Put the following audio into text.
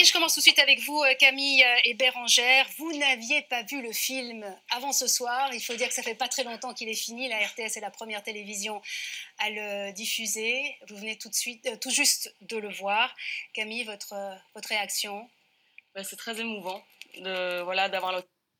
Et je commence tout de suite avec vous, euh, Camille euh, et Bérangère. Vous n'aviez pas vu le film avant ce soir. Il faut dire que ça fait pas très longtemps qu'il est fini. La RTS est la première télévision à le diffuser. Vous venez tout de suite, euh, tout juste de le voir. Camille, votre, euh, votre réaction? Ben, c'est très émouvant de voilà d'avoir